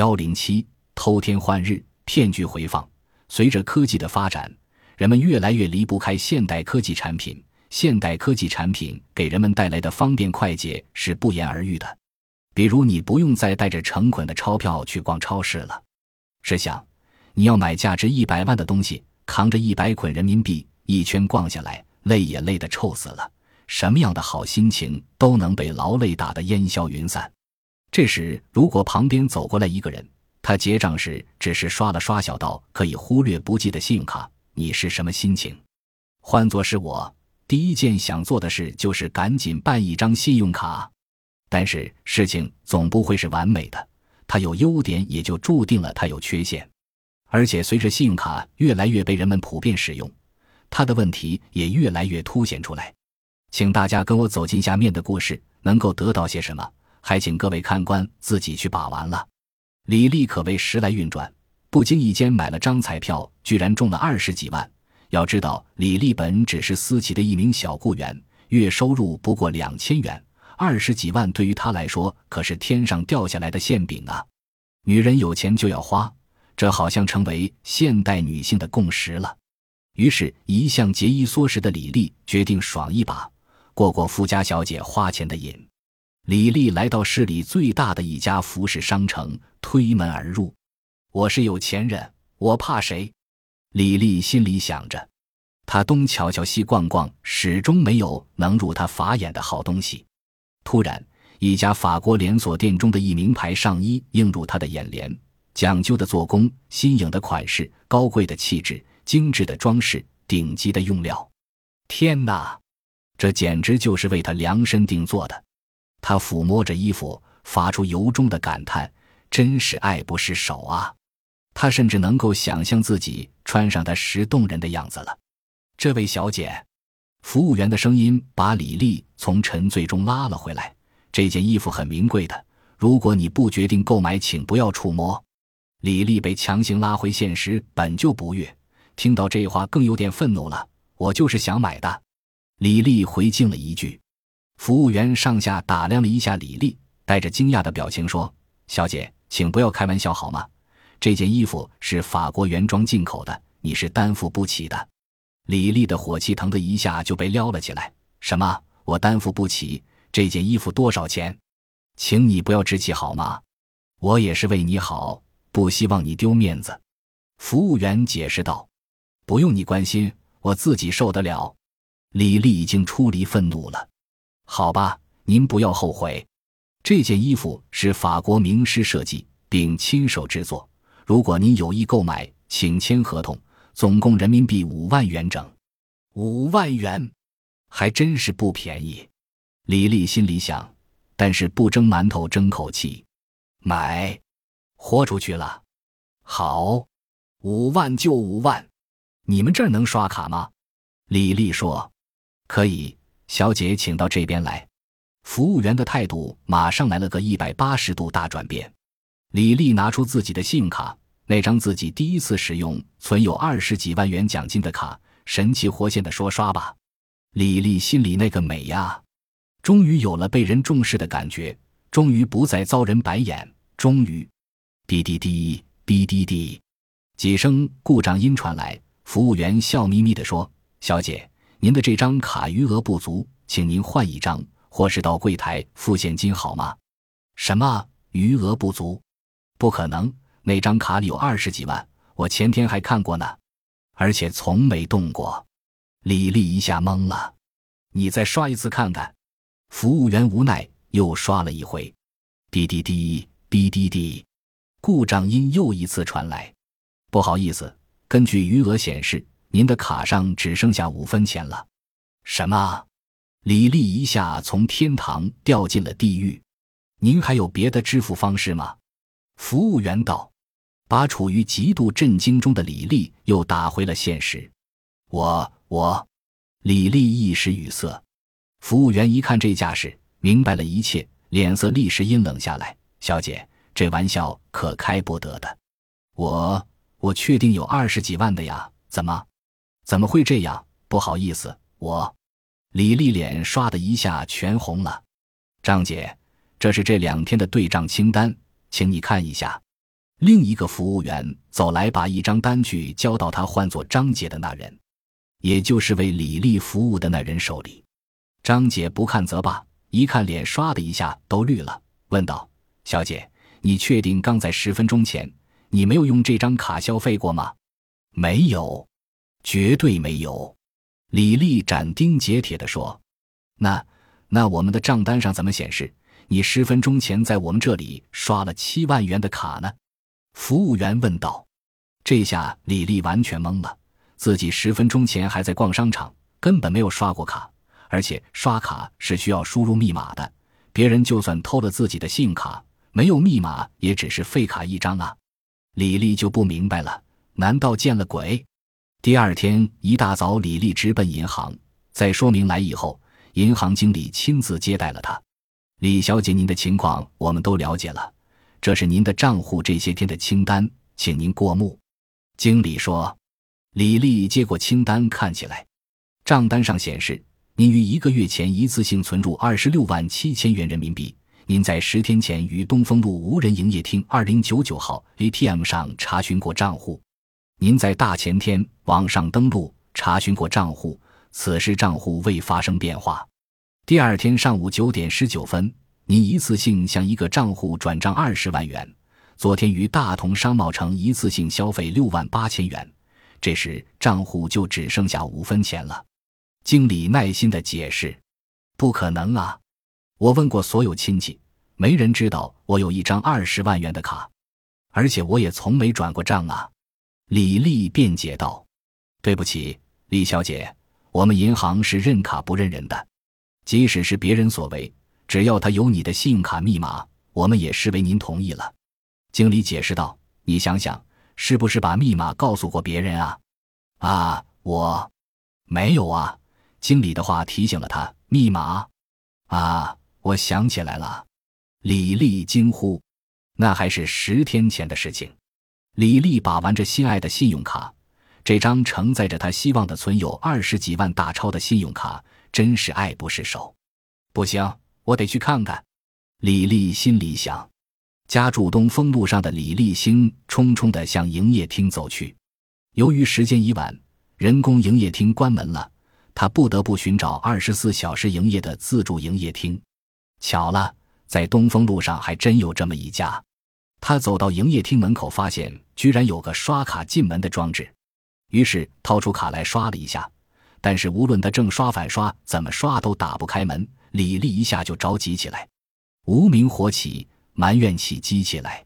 幺零七偷天换日，骗局回放。随着科技的发展，人们越来越离不开现代科技产品。现代科技产品给人们带来的方便快捷是不言而喻的。比如，你不用再带着成捆的钞票去逛超市了。试想，你要买价值一百万的东西，扛着一百捆人民币，一圈逛下来，累也累得臭死了。什么样的好心情都能被劳累打得烟消云散。这时，如果旁边走过来一个人，他结账时只是刷了刷小到可以忽略不计的信用卡，你是什么心情？换作是我，第一件想做的事就是赶紧办一张信用卡。但是事情总不会是完美的，它有优点，也就注定了它有缺陷。而且随着信用卡越来越被人们普遍使用，它的问题也越来越凸显出来。请大家跟我走进下面的故事，能够得到些什么？还请各位看官自己去把玩了。李丽可谓时来运转，不经意间买了张彩票，居然中了二十几万。要知道，李丽本只是私企的一名小雇员，月收入不过两千元，二十几万对于她来说可是天上掉下来的馅饼啊！女人有钱就要花，这好像成为现代女性的共识了。于是，一向节衣缩食的李丽决定爽一把。过过富家小姐花钱的瘾，李丽来到市里最大的一家服饰商城，推门而入。我是有钱人，我怕谁？李丽心里想着。她东瞧瞧，西逛逛，始终没有能入她法眼的好东西。突然，一家法国连锁店中的一名牌上衣映入她的眼帘，讲究的做工，新颖的款式，高贵的气质，精致的装饰，顶级的用料。天哪！这简直就是为他量身定做的。他抚摸着衣服，发出由衷的感叹：“真是爱不释手啊！”他甚至能够想象自己穿上它时动人的样子了。这位小姐，服务员的声音把李丽从沉醉中拉了回来。这件衣服很名贵的，如果你不决定购买，请不要触摸。李丽被强行拉回现实，本就不悦，听到这话更有点愤怒了。我就是想买的。李丽回敬了一句，服务员上下打量了一下李丽，带着惊讶的表情说：“小姐，请不要开玩笑好吗？这件衣服是法国原装进口的，你是担负不起的。”李丽的火气腾的一下就被撩了起来：“什么？我担负不起？这件衣服多少钱？请你不要置气好吗？我也是为你好，不希望你丢面子。”服务员解释道：“不用你关心，我自己受得了。”李丽已经出离愤怒了，好吧，您不要后悔。这件衣服是法国名师设计并亲手制作，如果您有意购买，请签合同，总共人民币五万元整。五万元，还真是不便宜。李丽心里想，但是不蒸馒头争口气，买，豁出去了。好，五万就五万，你们这儿能刷卡吗？李丽说。可以，小姐，请到这边来。服务员的态度马上来了个一百八十度大转变。李丽拿出自己的信用卡，那张自己第一次使用、存有二十几万元奖金的卡，神气活现的说：“刷吧。”李丽心里那个美呀，终于有了被人重视的感觉，终于不再遭人白眼，终于，滴滴滴，滴滴滴，几声故障音传来。服务员笑眯眯地说：“小姐。”您的这张卡余额不足，请您换一张，或是到柜台付现金好吗？什么余额不足？不可能，那张卡里有二十几万，我前天还看过呢，而且从没动过。李丽一下懵了，你再刷一次看看。服务员无奈又刷了一回，滴滴滴，滴滴滴，故障音又一次传来。不好意思，根据余额显示。您的卡上只剩下五分钱了，什么？李丽一下从天堂掉进了地狱。您还有别的支付方式吗？服务员道，把处于极度震惊中的李丽又打回了现实。我我，李丽一时语塞。服务员一看这架势，明白了一切，脸色立时阴冷下来。小姐，这玩笑可开不得的。我我确定有二十几万的呀，怎么？怎么会这样？不好意思，我李丽脸刷的一下全红了。张姐，这是这两天的对账清单，请你看一下。另一个服务员走来，把一张单据交到他唤作张姐的那人，也就是为李丽服务的那人手里。张姐不看则罢，一看脸唰的一下都绿了，问道：“小姐，你确定刚在十分钟前你没有用这张卡消费过吗？”“没有，绝对没有。”李丽斩钉截铁地说。“那那我们的账单上怎么显示？”你十分钟前在我们这里刷了七万元的卡呢？服务员问道。这下李丽完全懵了，自己十分钟前还在逛商场，根本没有刷过卡，而且刷卡是需要输入密码的。别人就算偷了自己的信用卡，没有密码也只是废卡一张啊！李丽就不明白了，难道见了鬼？第二天一大早，李丽直奔银行，在说明来意后，银行经理亲自接待了她。李小姐，您的情况我们都了解了，这是您的账户这些天的清单，请您过目。经理说。李丽接过清单，看起来，账单上显示，您于一个月前一次性存入二十六万七千元人民币。您在十天前于东风路无人营业厅二零九九号 ATM 上查询过账户。您在大前天网上登录查询过账户，此时账户未发生变化。第二天上午九点十九分，您一次性向一个账户转账二十万元。昨天于大同商贸城一次性消费六万八千元，这时账户就只剩下五分钱了。经理耐心的解释：“不可能啊！我问过所有亲戚，没人知道我有一张二十万元的卡，而且我也从没转过账啊。”李丽辩解道：“对不起，李小姐，我们银行是认卡不认人的。”即使是别人所为，只要他有你的信用卡密码，我们也视为您同意了。”经理解释道。“你想想，是不是把密码告诉过别人啊？”“啊，我没有啊。”经理的话提醒了他。“密码？啊，我想起来了。”李丽惊呼。“那还是十天前的事情。”李丽把玩着心爱的信用卡，这张承载着她希望的存有二十几万大钞的信用卡。真是爱不释手，不行，我得去看看。李丽心里想。家住东风路上的李立兴冲冲地向营业厅走去。由于时间已晚，人工营业厅关门了，他不得不寻找二十四小时营业的自助营业厅。巧了，在东风路上还真有这么一家。他走到营业厅门口，发现居然有个刷卡进门的装置，于是掏出卡来刷了一下。但是无论他正刷反刷，怎么刷都打不开门。李丽一下就着急起来，无名火起，埋怨起机器来。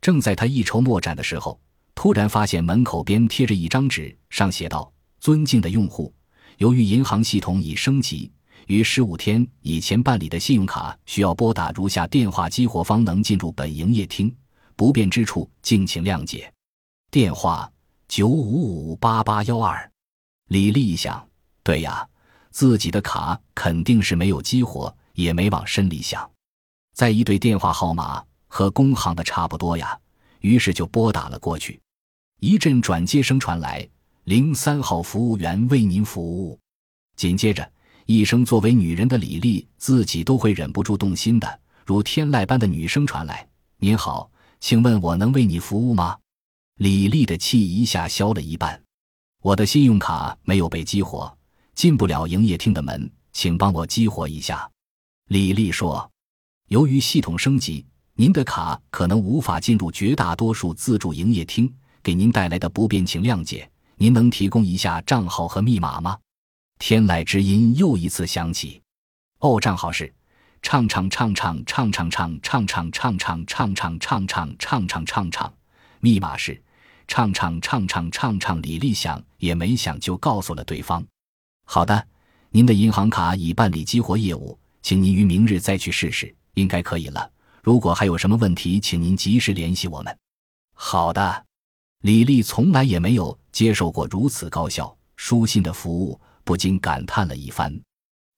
正在他一筹莫展的时候，突然发现门口边贴着一张纸，上写道：“尊敬的用户，由于银行系统已升级，于十五天以前办理的信用卡需要拨打如下电话激活方能进入本营业厅，不便之处敬请谅解。电话：九五五八八幺二。”李丽一想。对呀，自己的卡肯定是没有激活，也没往深里想。再一对电话号码和工行的差不多呀，于是就拨打了过去。一阵转接声传来：“零三号服务员为您服务。”紧接着一声作为女人的李丽自己都会忍不住动心的如天籁般的女声传来：“您好，请问我能为你服务吗？”李丽的气一下消了一半，我的信用卡没有被激活。进不了营业厅的门，请帮我激活一下。”李丽说，“由于系统升级，您的卡可能无法进入绝大多数自助营业厅，给您带来的不便，请谅解。您能提供一下账号和密码吗？”天籁之音又一次响起。“哦，账号是唱唱唱唱唱唱唱唱唱唱唱唱唱唱唱唱唱唱，密码是唱唱唱唱唱唱。”李丽想也没想就告诉了对方。好的，您的银行卡已办理激活业务，请您于明日再去试试，应该可以了。如果还有什么问题，请您及时联系我们。好的，李丽从来也没有接受过如此高效、舒心的服务，不禁感叹了一番。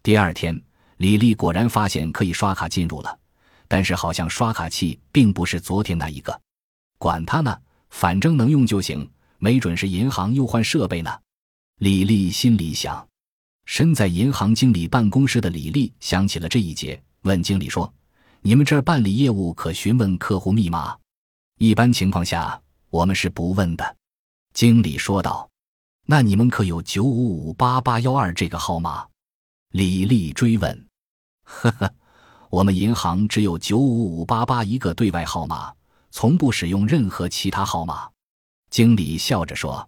第二天，李丽果然发现可以刷卡进入了，但是好像刷卡器并不是昨天那一个。管他呢，反正能用就行，没准是银行又换设备呢。李丽心里想。身在银行经理办公室的李丽想起了这一节，问经理说：“你们这儿办理业务可询问客户密码？”一般情况下，我们是不问的。”经理说道。“那你们可有九五五八八幺二这个号码？”李丽追问。“呵呵，我们银行只有九五五八八一个对外号码，从不使用任何其他号码。”经理笑着说。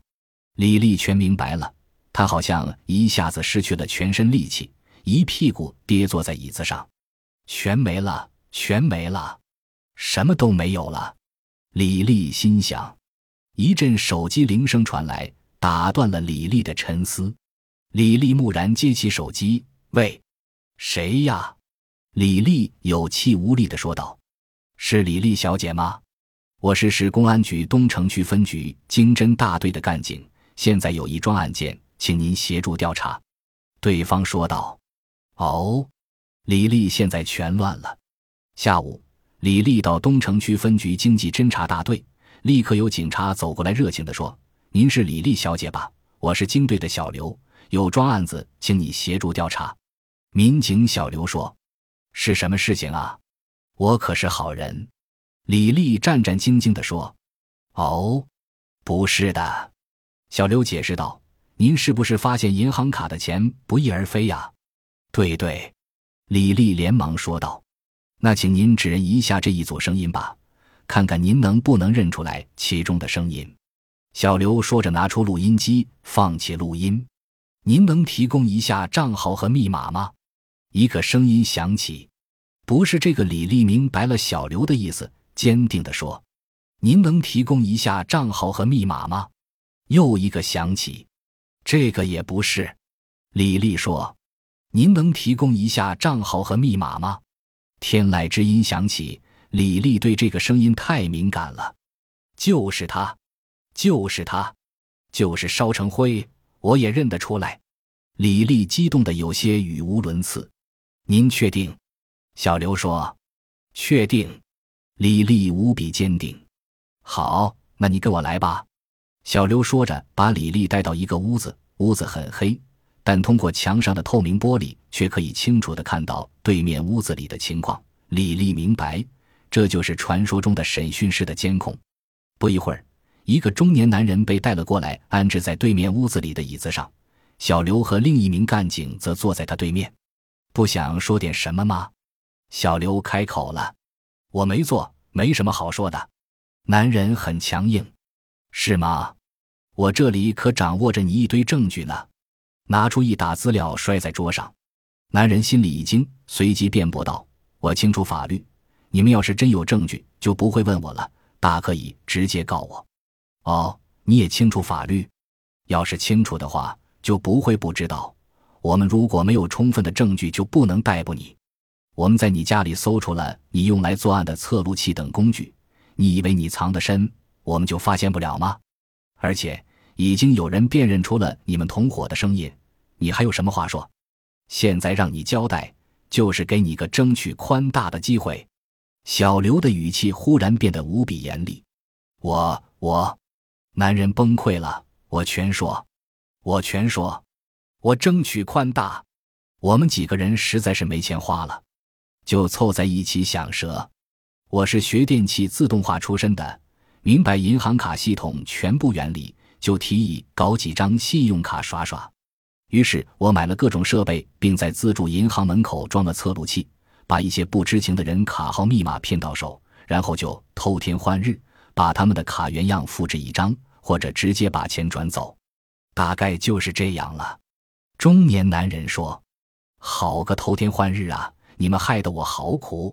李丽全明白了，她好像一下子失去了全身力气，一屁股跌坐在椅子上。全没了，全没了，什么都没有了。李丽心想。一阵手机铃声传来，打断了李丽的沉思。李丽木然接起手机：“喂，谁呀？”李丽有气无力的说道：“是李丽小姐吗？我是市公安局东城区分局经侦大队的干警，现在有一桩案件，请您协助调查。”对方说道。“哦。”李丽现在全乱了。下午，李丽到东城区分局经济侦查大队，立刻有警察走过来，热情地说：“您是李丽小姐吧？我是经队的小刘，有桩案子，请你协助调查。”民警小刘说：“是什么事情啊？我可是好人。”李丽战战兢兢地说：“哦，不是的。”小刘解释道：“您是不是发现银行卡的钱不翼而飞呀？”“对对。”李丽连忙说道：“那请您指认一下这一组声音吧，看看您能不能认出来其中的声音。”小刘说着，拿出录音机，放起录音。“您能提供一下账号和密码吗？”一个声音响起。“不是这个。”李丽明白了小刘的意思，坚定地说：“您能提供一下账号和密码吗？”又一个响起。“这个也不是。”李丽说。您能提供一下账号和密码吗？天籁之音响起，李丽对这个声音太敏感了。就是他，就是他，就是烧成灰，我也认得出来。李丽激动的有些语无伦次。您确定？小刘说：“确定。”李丽无比坚定。好，那你跟我来吧。小刘说着，把李丽带到一个屋子，屋子很黑。但通过墙上的透明玻璃，却可以清楚地看到对面屋子里的情况。李丽明白，这就是传说中的审讯室的监控。不一会儿，一个中年男人被带了过来，安置在对面屋子里的椅子上。小刘和另一名干警则坐在他对面。不想说点什么吗？小刘开口了：“我没做，没什么好说的。”男人很强硬：“是吗？我这里可掌握着你一堆证据呢。”拿出一沓资料摔在桌上，男人心里一惊，随即辩驳道：“我清楚法律，你们要是真有证据，就不会问我了，大可以直接告我。哦，你也清楚法律，要是清楚的话，就不会不知道。我们如果没有充分的证据，就不能逮捕你。我们在你家里搜出了你用来作案的测录器等工具，你以为你藏得深，我们就发现不了吗？而且已经有人辨认出了你们同伙的声音。”你还有什么话说？现在让你交代，就是给你个争取宽大的机会。小刘的语气忽然变得无比严厉。我我，男人崩溃了。我全说，我全说，我争取宽大。我们几个人实在是没钱花了，就凑在一起想蛇。我是学电气自动化出身的，明白银行卡系统全部原理，就提议搞几张信用卡耍耍。于是我买了各种设备，并在自助银行门口装了测录器，把一些不知情的人卡号密码骗到手，然后就偷天换日，把他们的卡原样复制一张，或者直接把钱转走。大概就是这样了。中年男人说：“好个偷天换日啊！你们害得我好苦。”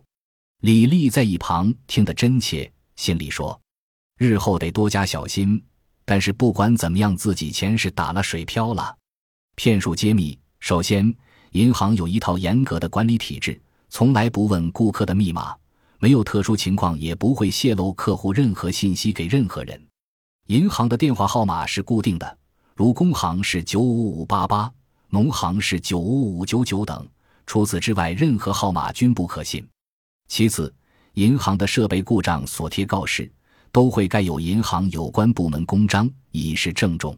李丽在一旁听得真切，心里说：“日后得多加小心。”但是不管怎么样，自己钱是打了水漂了。骗术揭秘：首先，银行有一套严格的管理体制，从来不问顾客的密码，没有特殊情况也不会泄露客户任何信息给任何人。银行的电话号码是固定的，如工行是九五五八八，农行是九五五九九等，除此之外，任何号码均不可信。其次，银行的设备故障所贴告示都会盖有银行有关部门公章，以示郑重。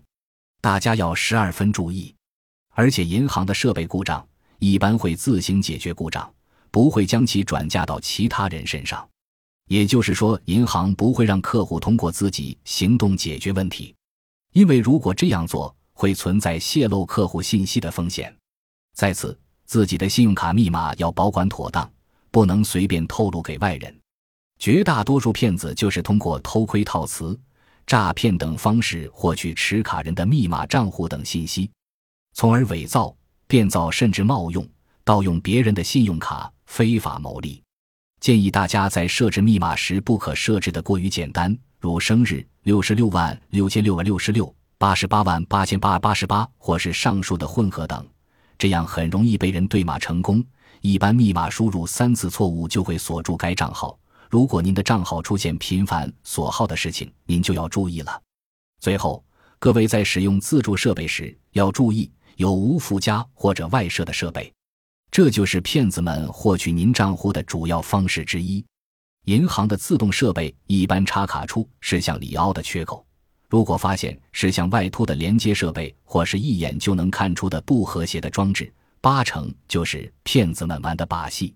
大家要十二分注意。而且，银行的设备故障一般会自行解决故障，不会将其转嫁到其他人身上。也就是说，银行不会让客户通过自己行动解决问题，因为如果这样做，会存在泄露客户信息的风险。再次，自己的信用卡密码要保管妥当，不能随便透露给外人。绝大多数骗子就是通过偷窥套词、诈骗等方式获取持卡人的密码、账户等信息，从而伪造、变造甚至冒用、盗用别人的信用卡，非法牟利。建议大家在设置密码时，不可设置的过于简单，如生日六十六万六千六百六十六、八十八万八千八百八十八，或是上述的混合等，这样很容易被人对码成功。一般密码输入三次错误就会锁住该账号。如果您的账号出现频繁锁号的事情，您就要注意了。最后，各位在使用自助设备时要注意有无附加或者外设的设备。这就是骗子们获取您账户的主要方式之一。银行的自动设备一般插卡处是向里凹的缺口，如果发现是向外凸的连接设备，或是一眼就能看出的不和谐的装置，八成就是骗子们玩的把戏。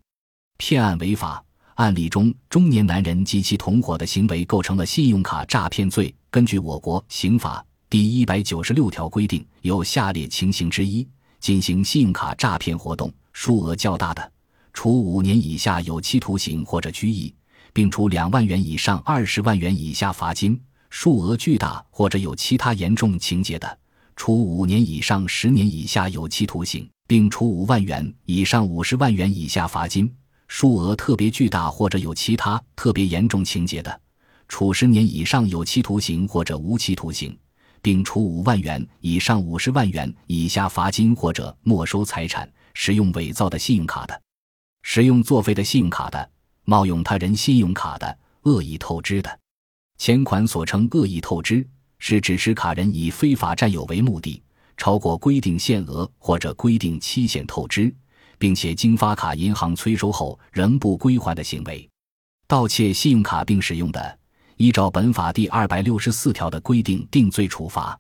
骗案违法案例中，中年男人及其同伙的行为构成了信用卡诈骗罪。根据我国刑法第一百九十六条规定，有下列情形之一进行信用卡诈骗活动。数额较大的，处五年以下有期徒刑或者拘役，并处两万元以上二十万元以下罚金；数额巨大或者有其他严重情节的，处五年以上十年以下有期徒刑，并处五万元以上五十万元以下罚金；数额特别巨大或者有其他特别严重情节的，处十年以上有期徒刑或者无期徒刑，并处五万元以上五十万元以下罚金或者没收财产。使用伪造的信用卡的，使用作废的信用卡的，冒用他人信用卡的，恶意透支的，前款所称恶意透支，是指持卡人以非法占有为目的，超过规定限额或者规定期限透支，并且经发卡银行催收后仍不归还的行为。盗窃信用卡并使用的，依照本法第二百六十四条的规定定罪处罚。